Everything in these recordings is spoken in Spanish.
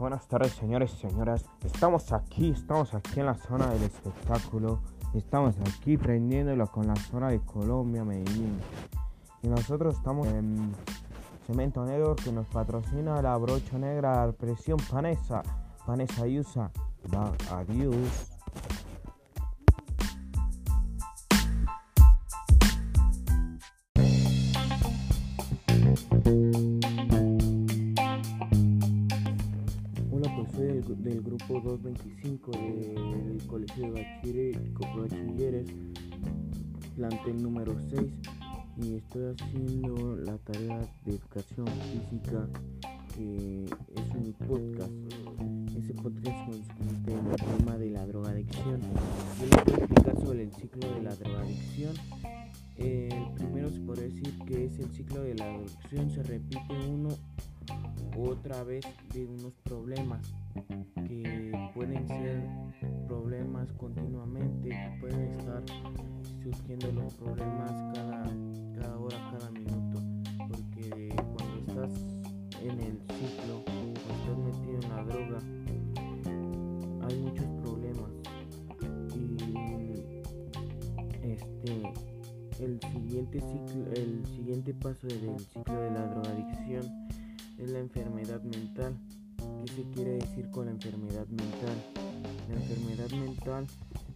buenas tardes señores y señoras. Estamos aquí, estamos aquí en la zona del espectáculo. Estamos aquí prendiéndolo con la zona de Colombia, Medellín. Y nosotros estamos en Cemento Negro que nos patrocina la brocha negra presión Panesa. Panesa Yusa. Adiós. Soy del, grupo 225 del Colegio de Bachiller- Bachilleres, plantel número 6, y estoy haciendo la tarea de educación física, que es un podcast. Ese podcast consiste en el tema de la drogadicción. Yo les voy a explicar sobre el ciclo de la drogadicción. El primero se podría decir que es el ciclo de la drogadicción, se repite uno otra vez de unos problemas que pueden ser problemas continuamente, pueden estar surgiendo los problemas cada, cada hora, cada minuto, porque cuando estás en el ciclo, cuando estás metido en la droga, hay muchos problemas. Y este el siguiente ciclo, el siguiente paso del ciclo de la drogadicción es la enfermedad mental. ¿Qué se quiere decir con la enfermedad mental? La enfermedad mental,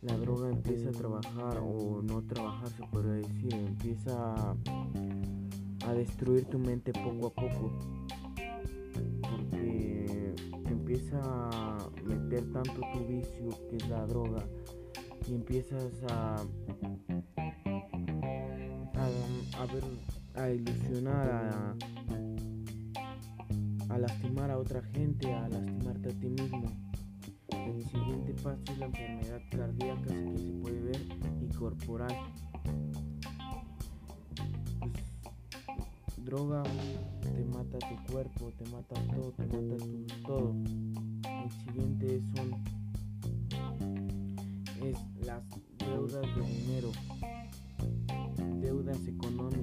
la droga empieza a trabajar o no trabajar, se podría decir, empieza a, destruir tu mente poco a poco. Porque empieza a meter tanto tu vicio, que es la droga, y empiezas a, a, a ver, a ilusionar, a a lastimar a otra gente, a lastimarte a ti mismo. El siguiente paso es la enfermedad cardíaca que se puede ver y corporal. Pues, droga te mata tu cuerpo, te mata todo, te mata tu todo. El siguiente son es las deudas de dinero, deudas económicas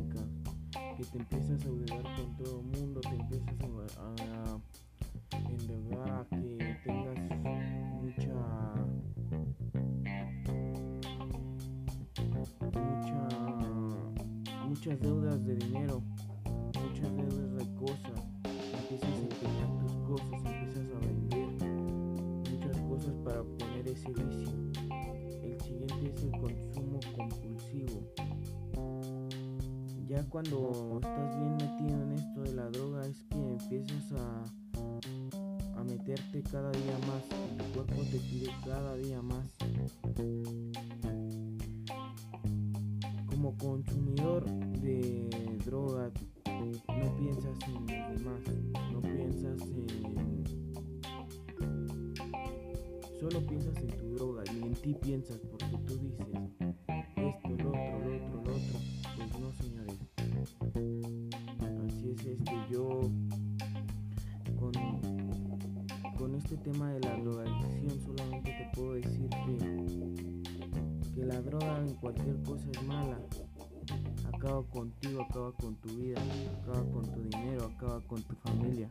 que te empiezas a endeudar con todo el mundo, te empiezas a, a endeudar a que tengas mucha mucha muchas deudas de dinero, muchas deudas de cosas, empiezas a empeñar tus cosas, empiezas a vender muchas cosas para obtener ese vicio. El siguiente es el consumo compulsivo cuando estás bien metido en esto de la droga es que empiezas a, a meterte cada día más tu cuerpo te pide cada día más. Como consumidor de droga no piensas en los demás, no piensas en... Solo piensas en tu droga y en ti piensas porque tú dices yo con, con este tema de la drogadicción solamente te puedo decir que, que la droga en cualquier cosa es mala. Acaba contigo, acaba con tu vida, acaba con tu dinero, acaba con tu familia.